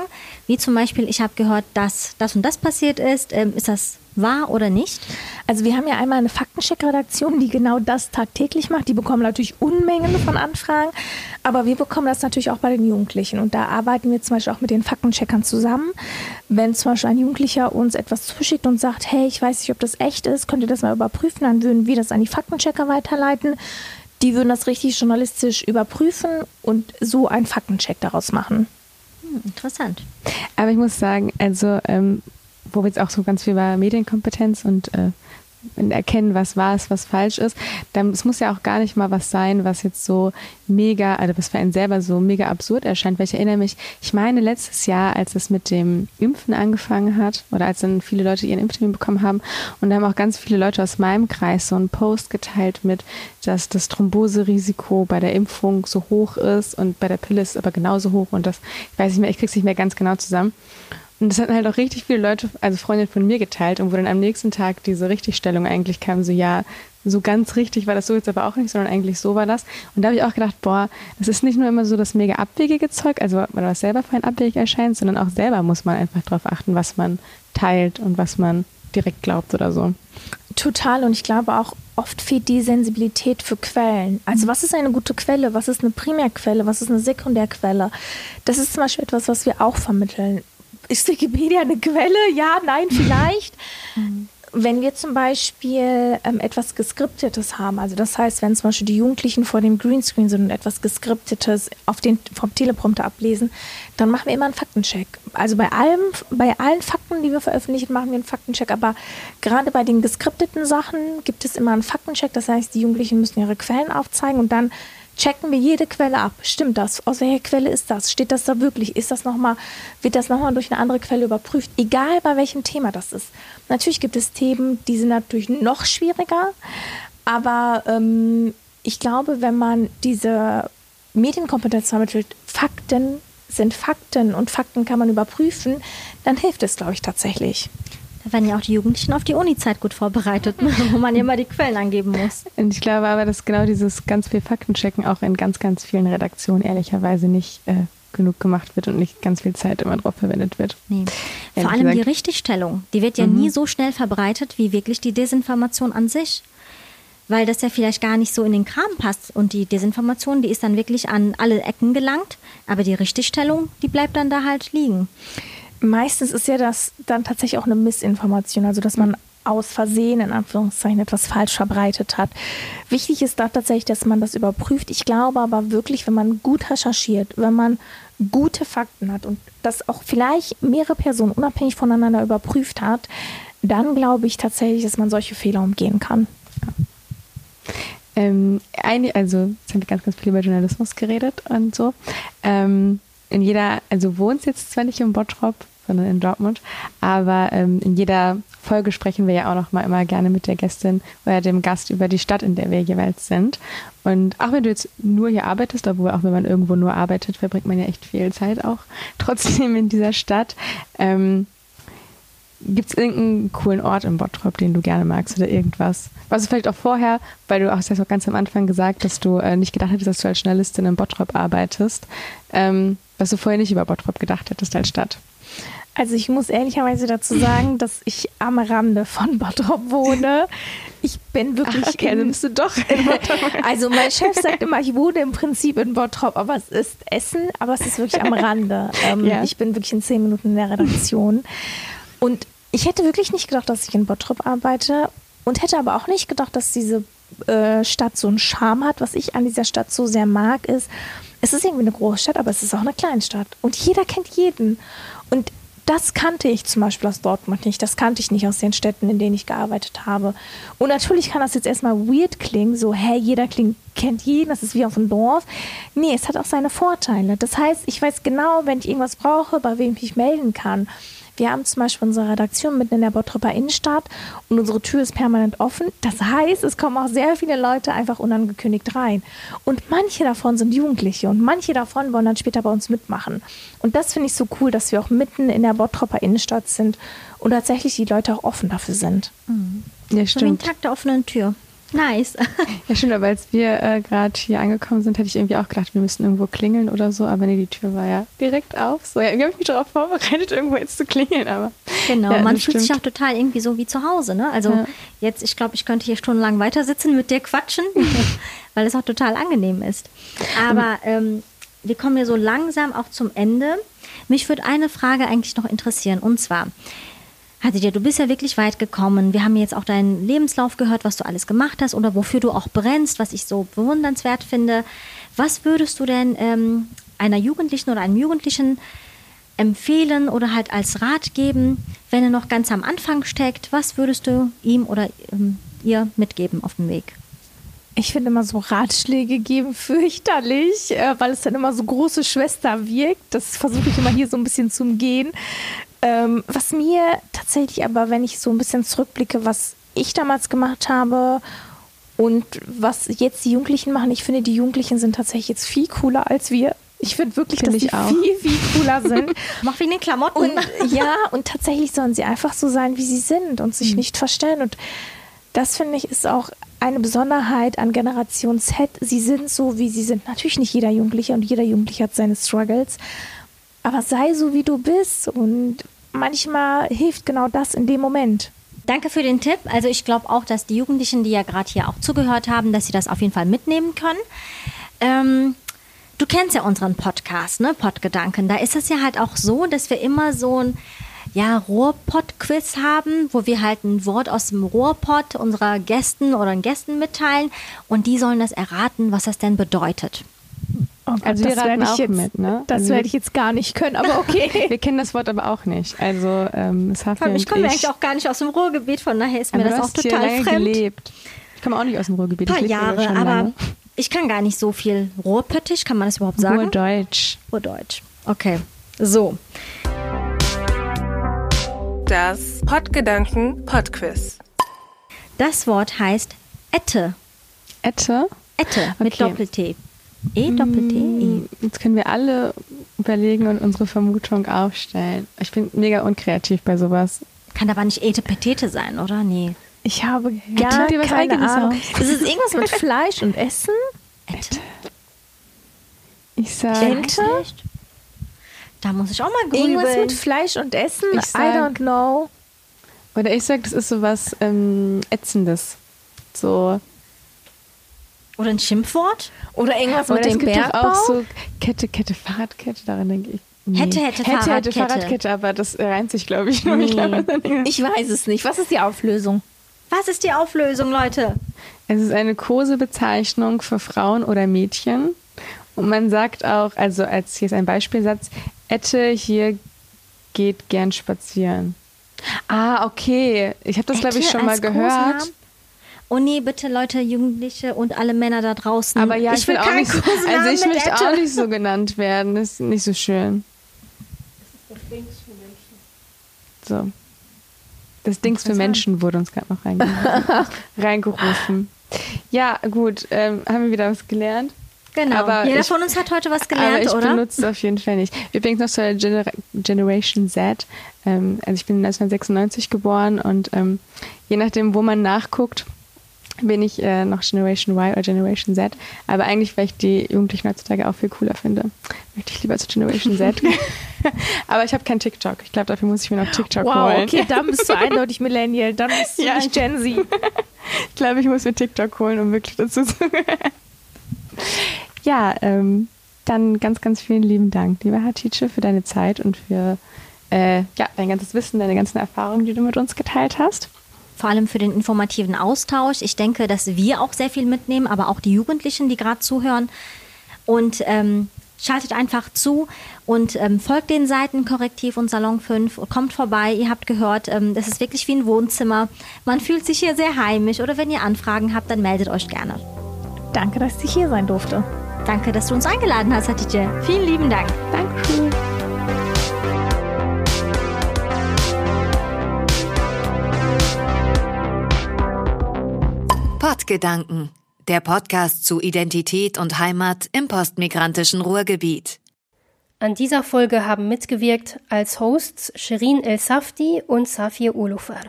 wie zum Beispiel, ich habe gehört, dass das und das passiert ist, ähm, ist das wahr oder nicht? Also wir haben ja einmal eine Faktencheck-Redaktion, die genau das tagtäglich macht. Die bekommen natürlich Unmengen von Anfragen, aber wir bekommen das natürlich auch bei den Jugendlichen. Und da arbeiten wir zum Beispiel auch mit den Faktencheckern zusammen. Wenn zum Beispiel ein Jugendlicher uns etwas zuschickt und sagt, hey, ich weiß nicht, ob das echt ist, könnt ihr das mal überprüfen, dann würden wir das an die Faktenchecker weiterleiten die würden das richtig journalistisch überprüfen und so einen Faktencheck daraus machen. Hm, interessant. Aber ich muss sagen, also ähm, wo wir jetzt auch so ganz viel über Medienkompetenz und äh, erkennen, was wahr ist, was falsch ist. Dann, es muss ja auch gar nicht mal was sein, was jetzt so mega, also was für einen selber so mega absurd erscheint. Weil ich erinnere mich, ich meine letztes Jahr, als es mit dem Impfen angefangen hat oder als dann viele Leute ihren Impftermin bekommen haben und da haben auch ganz viele Leute aus meinem Kreis so einen Post geteilt mit, dass das Thromboserisiko bei der Impfung so hoch ist und bei der Pille ist aber genauso hoch und das, ich weiß nicht mehr, ich krieg's nicht mehr ganz genau zusammen. Und das hatten halt auch richtig viele Leute, also Freundinnen von mir geteilt und wo dann am nächsten Tag diese Richtigstellung eigentlich kam, so ja, so ganz richtig war das so jetzt aber auch nicht, sondern eigentlich so war das. Und da habe ich auch gedacht, boah, das ist nicht nur immer so das mega abwegige Zeug, also was selber für ein abwegig erscheint, sondern auch selber muss man einfach darauf achten, was man teilt und was man direkt glaubt oder so. Total und ich glaube auch, oft fehlt die Sensibilität für Quellen. Also was ist eine gute Quelle? Was ist eine Primärquelle? Was ist eine Sekundärquelle? Das ist zum Beispiel etwas, was wir auch vermitteln ist Wikipedia eine Quelle? Ja, nein, vielleicht. Mhm. Wenn wir zum Beispiel ähm, etwas Geskriptetes haben, also das heißt, wenn zum Beispiel die Jugendlichen vor dem Greenscreen sind und etwas Geskriptetes auf den, vom Teleprompter ablesen, dann machen wir immer einen Faktencheck. Also bei allem, bei allen Fakten, die wir veröffentlichen, machen wir einen Faktencheck. Aber gerade bei den geskripteten Sachen gibt es immer einen Faktencheck. Das heißt, die Jugendlichen müssen ihre Quellen aufzeigen und dann checken wir jede Quelle ab. Stimmt das? Aus welcher Quelle ist das? Steht das da wirklich? Ist das noch mal, wird das nochmal durch eine andere Quelle überprüft? Egal bei welchem Thema das ist. Natürlich gibt es Themen, die sind natürlich noch schwieriger, aber ähm, ich glaube, wenn man diese Medienkompetenz vermittelt, Fakten sind Fakten und Fakten kann man überprüfen, dann hilft es, glaube ich, tatsächlich. Werden ja auch die Jugendlichen auf die Uni-Zeit gut vorbereitet, wo man immer die Quellen angeben muss. Und ich glaube aber, dass genau dieses ganz viel Faktenchecken auch in ganz, ganz vielen Redaktionen ehrlicherweise nicht äh, genug gemacht wird und nicht ganz viel Zeit immer drauf verwendet wird. Nee. Vor allem gesagt. die Richtigstellung, die wird ja mhm. nie so schnell verbreitet wie wirklich die Desinformation an sich. Weil das ja vielleicht gar nicht so in den Kram passt. Und die Desinformation, die ist dann wirklich an alle Ecken gelangt, aber die Richtigstellung, die bleibt dann da halt liegen meistens ist ja das dann tatsächlich auch eine Missinformation, also dass man aus Versehen in Anführungszeichen etwas falsch verbreitet hat. Wichtig ist da tatsächlich, dass man das überprüft. Ich glaube aber wirklich, wenn man gut recherchiert, wenn man gute Fakten hat und das auch vielleicht mehrere Personen unabhängig voneinander überprüft hat, dann glaube ich tatsächlich, dass man solche Fehler umgehen kann. Ähm, eine, also jetzt haben wir ganz, ganz viel über Journalismus geredet und so. Ähm, in jeder, also wohnt jetzt zwar nicht im Bottrop, sondern in Dortmund, aber ähm, in jeder Folge sprechen wir ja auch noch mal immer gerne mit der Gästin oder dem Gast über die Stadt, in der wir jeweils sind. Und auch wenn du jetzt nur hier arbeitest, obwohl auch wenn man irgendwo nur arbeitet, verbringt man ja echt viel Zeit auch trotzdem in dieser Stadt. Ähm, Gibt es irgendeinen coolen Ort im Bottrop, den du gerne magst oder irgendwas? Was du vielleicht auch vorher, weil du hast ja auch ganz am Anfang gesagt, dass du äh, nicht gedacht hättest, dass du als Journalistin im Bottrop arbeitest. Ähm, was du vorher nicht über Bottrop gedacht hättest als Stadt? Also ich muss ehrlicherweise dazu sagen, dass ich am Rande von Bottrop wohne. Ich bin wirklich. Ach, okay, in, du doch in Bottrop. Also mein Chef sagt immer, ich wohne im Prinzip in Bottrop, aber es ist Essen, aber es ist wirklich am Rande. Ähm, ja. Ich bin wirklich in zehn Minuten in der Redaktion. Und ich hätte wirklich nicht gedacht, dass ich in Bottrop arbeite und hätte aber auch nicht gedacht, dass diese äh, Stadt so einen Charme hat. Was ich an dieser Stadt so sehr mag, ist, es ist irgendwie eine Großstadt, aber es ist auch eine Kleinstadt. Und jeder kennt jeden. Und das kannte ich zum Beispiel aus Dortmund nicht. Das kannte ich nicht aus den Städten, in denen ich gearbeitet habe. Und natürlich kann das jetzt erstmal weird klingen, so, hä, jeder klingt, kennt jeden, das ist wie auf dem Dorf. Nee, es hat auch seine Vorteile. Das heißt, ich weiß genau, wenn ich irgendwas brauche, bei wem ich mich melden kann. Wir haben zum Beispiel unsere Redaktion mitten in der Bottroper Innenstadt und unsere Tür ist permanent offen. Das heißt, es kommen auch sehr viele Leute einfach unangekündigt rein. Und manche davon sind Jugendliche und manche davon wollen dann später bei uns mitmachen. Und das finde ich so cool, dass wir auch mitten in der Bottroper Innenstadt sind und tatsächlich die Leute auch offen dafür sind. Mhm. Ja, So wie ein stimmt. Tag der offenen Tür. Nice. Ja, stimmt, aber als wir äh, gerade hier angekommen sind, hätte ich irgendwie auch gedacht, wir müssten irgendwo klingeln oder so, aber nee, die Tür war ja direkt auf. So, ja, irgendwie habe ich mich darauf vorbereitet, irgendwo jetzt zu klingeln, aber. Genau, ja, man fühlt sich stimmt. auch total irgendwie so wie zu Hause. Ne? Also Ja. jetzt, ich glaube, ich könnte hier stundenlang weiter sitzen mit dir quatschen, weil es auch total angenehm ist. Aber ähm, wir kommen ja so langsam auch zum Ende. Mich würde eine Frage eigentlich noch interessieren und zwar, Hatice, du bist ja wirklich weit gekommen. Wir haben jetzt auch deinen Lebenslauf gehört, was du alles gemacht hast oder wofür du auch brennst, was ich so bewundernswert finde. Was würdest du denn ähm, einer Jugendlichen oder einem Jugendlichen empfehlen oder halt als Rat geben, wenn er noch ganz am Anfang steckt? Was würdest du ihm oder ähm, ihr mitgeben auf dem Weg? Ich finde immer so Ratschläge geben fürchterlich, äh, weil es dann immer so große Schwester wirkt. Das versuche ich immer hier so ein bisschen zu umgehen. Ähm, was mir tatsächlich aber, wenn ich so ein bisschen zurückblicke, was ich damals gemacht habe und was jetzt die Jugendlichen machen, ich finde, die Jugendlichen sind tatsächlich jetzt viel cooler als wir. Ich finde wirklich, Finde dass die auch. viel, viel cooler sind. Mach wegen den Klamotten. Und ja, und tatsächlich sollen sie einfach so sein, wie sie sind und Mhm. sich nicht verstellen. Und das finde ich ist auch eine Besonderheit an Generation Z. Sie sind so, wie sie sind. Natürlich nicht jeder Jugendliche und jeder Jugendliche hat seine Struggles. Aber sei so, wie du bist. Und manchmal hilft genau das in dem Moment. Danke für den Tipp. Also ich glaube auch, dass die Jugendlichen, die ja gerade hier auch zugehört haben, dass sie das auf jeden Fall mitnehmen können. Ähm, du kennst ja unseren Podcast, ne, Podgedanken. Da ist es ja halt auch so, dass wir immer so ein ja, Rohrpott-Quiz haben, wo wir halt ein Wort aus dem Rohrpott unserer Gästen oder den Gästen mitteilen und die sollen das erraten, was das denn bedeutet. Oh Gott, Also wir raten werde ich jetzt, mit, ne? Das Also werde wir- ich jetzt gar nicht können, aber okay. Wir kennen das Wort aber auch nicht. Also, ähm, Safi Ich und komme ja ich, eigentlich auch gar nicht aus dem Ruhrgebiet, von daher ist mir aber das du auch hier total fremd. gelebt. Ich komme auch nicht aus dem Ruhrgebiet. Ein paar ich Jahre, schon aber lange. ich kann gar nicht so viel Ruhrpöttisch, kann man das überhaupt sagen? Urdeutsch. Urdeutsch. Okay. So. Das Podgedanken Podquiz. Das Wort heißt Ette. Ette. Ette mit Okay. E, Doppel-T, E. Jetzt können wir alle überlegen und unsere Vermutung aufstellen. Ich bin mega unkreativ bei sowas. Kann aber nicht Ete Petete sein, oder? Nee. Ich habe gar dir was keine Eigenes Ahnung. aus? Ist es irgendwas mit Fleisch und Essen? Ette? Ich sag, Ente? Da muss ich auch mal Irgendwas grübeln. mit Fleisch und Essen? Ich I sag- don't know. oder ich sag, das ist sowas ähm, Ätzendes. So. Oder ein Schimpfwort? Oder irgendwas Aber mit es dem gibt doch Bergbau? auch so Kette, Kette, Fahrradkette, daran denke ich. Nee. Hätte, hätte, hätte, hätte Fahrradkette. Fahrradkette, aber das reimt sich, glaube ich, nur. Nee. Ich glaube, Ich weiß es nicht. Was ist die Auflösung? Was ist die Auflösung, Leute? Es ist eine Kosebezeichnung für Frauen oder Mädchen. Und man sagt auch, also als hier ist ein Beispielsatz, Ette hier geht gern spazieren. Ah, okay. Ich habe das, glaube ich, schon mal gehört. Kosenamen? Oh nee, bitte Leute, Jugendliche und alle Männer da draußen. Aber ja, ich, will will auch nicht, so- also ich mit möchte Ette. auch nicht so genannt werden. Das ist nicht so schön. So. Das Dings für Menschen wurde uns gerade noch reingerufen. reingerufen. Ja, gut. Ähm, haben wir wieder was gelernt? Genau. Aber Jeder ich- von uns hat heute was Aber gelernt, ich oder? benutze es auf jeden Fall nicht. Übrigens noch zur Genera Generation Z. Ähm, also ich bin 1996 geboren und ähm, je nachdem, wo man nachguckt, bin ich äh, noch Generation Y oder Generation Z. Aber eigentlich, weil ich die Jugendlichen heutzutage auch viel cooler finde, möchte ich lieber zu Generation Z. Aber ich habe kein TikTok. Ich glaube, dafür muss ich mir noch TikTok Wow, holen. okay, dann bist du eindeutig Millennial. Dann bist du Ja, nicht ich- Gen Z. Ich glaube, ich muss mir TikTok holen, um wirklich dazu zu. Ja, ähm, dann ganz, ganz vielen lieben Dank, lieber Hatice, für deine Zeit und für äh, ja, dein ganzes Wissen, deine ganzen Erfahrungen, die du mit uns geteilt hast. Vor allem für den informativen Austausch. Ich denke, dass wir auch sehr viel mitnehmen, aber auch die Jugendlichen, die gerade zuhören. Und ähm, Schaltet einfach zu und ähm, folgt den Seiten Korrektiv und Salon 5. Kommt vorbei. Ihr habt gehört, ähm, das ist wirklich wie ein Wohnzimmer. Man fühlt sich hier sehr heimisch. Oder wenn ihr Anfragen habt, dann meldet euch gerne. Danke, dass ich hier sein durfte. Danke, dass du uns eingeladen hast, Hatice. Vielen lieben Dank. Dankeschön. Pottgedanken, der Podcast zu Identität und Heimat im postmigrantischen Ruhrgebiet. An dieser Folge haben mitgewirkt als Hosts Shirin El Safdi und Safir Ulufer.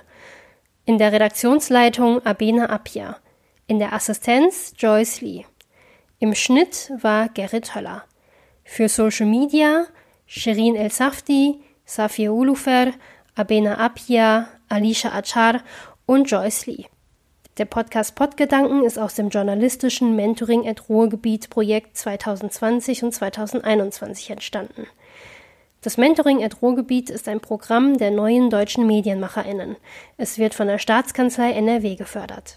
In der Redaktionsleitung Abena Apia. In der Assistenz Joyce Lee. Im Schnitt war Gerrit Höller. Für Social Media Shirin El Safdi, Safir Ulufer, Abena Apia, Alicia Achar und Joyce Lee. Der Podcast Podgedanken ist aus dem journalistischen Mentoring at Ruhrgebiet Projekt 2020 und 2021 entstanden. Das Mentoring at Ruhrgebiet ist ein Programm der neuen deutschen MedienmacherInnen. Es wird von der Staatskanzlei NRW gefördert.